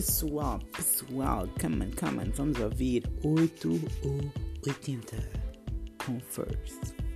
Pessoal, pessoal, come on, come on, vamos ouvir 8 ou 80 com First.